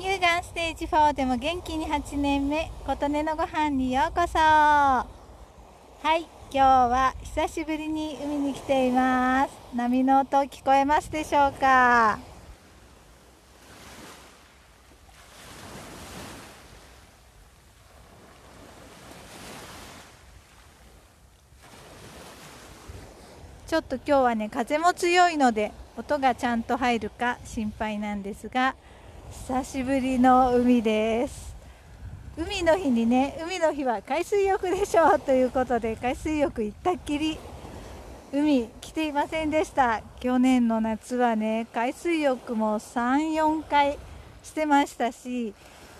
乳がんステージ4でも元気に8年目琴音のご飯にようこそ。はい今日は久しぶりに海に来ています。波の音聞こえますでしょうか？ちょっと今日はね風も強いので音がちゃんと入るか心配なんですが久しぶりの海です。海の日にね海の日は海水浴でしょうということで海水浴行ったっきり海来ていませんでした。去年の夏はね海水浴も34回してましたし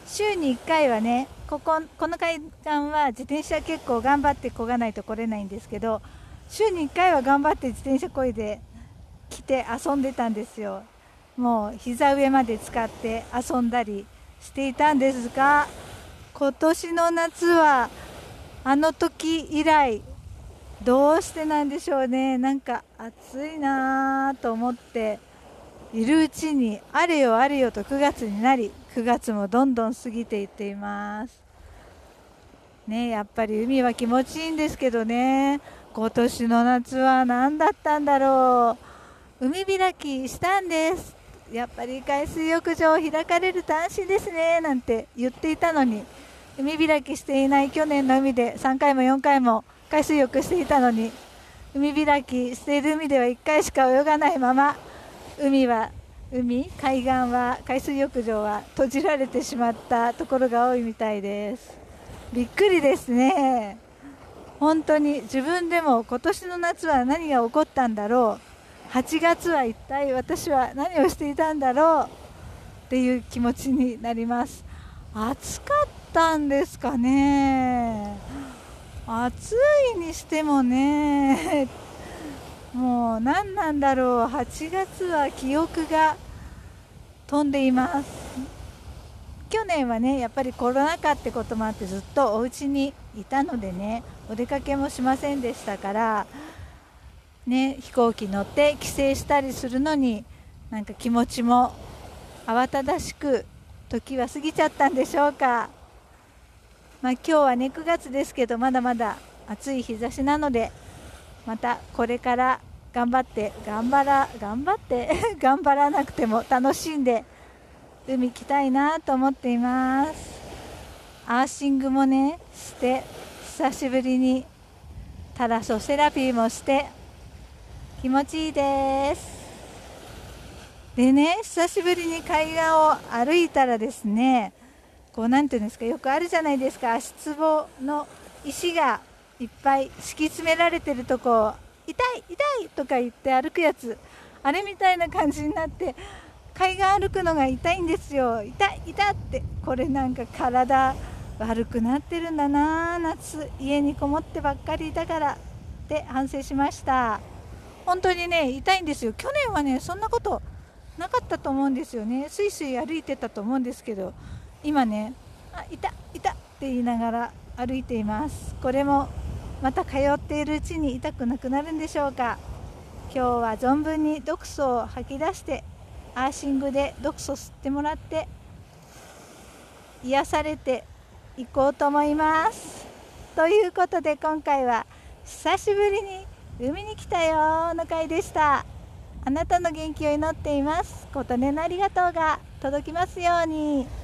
週に1回はねこここの海岸は自転車結構頑張ってこがないと来れないんですけど週に1回は頑張って自転車こいで来て遊んでたんですよ。もう膝上まで使って遊んだりしていたんですが今年の夏はあの時以来どうしてなんでしょうね。なんか暑いなと思っているうちにあれよあれよと9月になり9月もどんどん過ぎていっています。ねやっぱり海は気持ちいいんですけどね。今年の夏は何だったんだろう。海開きしたんです。やっぱり海水浴場開かれると安心ですねなんて言っていたのに。海開きしていない去年の海で3回も4回も海水浴していたのに。海開きしている海では1回しか泳がないまま海は海海岸は海水浴場は閉じられてしまったところが多いみたいです。びっくりですね。本当に自分でも今年の夏は何が起こったんだろう。8月は一体私は何をしていたんだろうっていう気持ちになります。暑かったんですかね。暑いにしてもねもう何なんだろう。8月は記憶が飛んでいます。去年はねやっぱりコロナ禍ってこともあってずっとお家にいたのでねお出かけもしませんでしたからね、飛行機乗って帰省したりするのになんか気持ちも慌ただしく時は過ぎちゃったんでしょうか、まあ、今日はね9月ですけどまだまだ暑い日差しなのでまたこれから頑張って頑張ら頑張って 頑張らなくても楽しんで海行きたいなと思っています。アーシングもねして久しぶりにタラソセラピーもして気持ちいいです。でね久しぶりに海岸を歩いたらですねこう何ていうんですかよくあるじゃないですか足つぼの石がいっぱい敷き詰められてるとこ痛い痛いとか言って歩くやつあれみたいな感じになって海岸歩くのが痛いんですよ。痛い痛ってこれなんか体悪くなってるんだな夏家にこもってばっかりいたからって反省しました。本当にね痛いんですよ。去年はねそんなことなかったと思うんですよね。スイスイ歩いてたと思うんですけど今ねあいたいたって言いながら歩いています。これもまた通っているうちに痛くなくなるんでしょうか。今日は存分に毒素を吐き出してアーシングで毒素吸ってもらって癒されていこうと思います。ということで今回は久しぶりに海に来たよの回でした。あなたの元気を祈っています。琴音のありがとうが届きますように。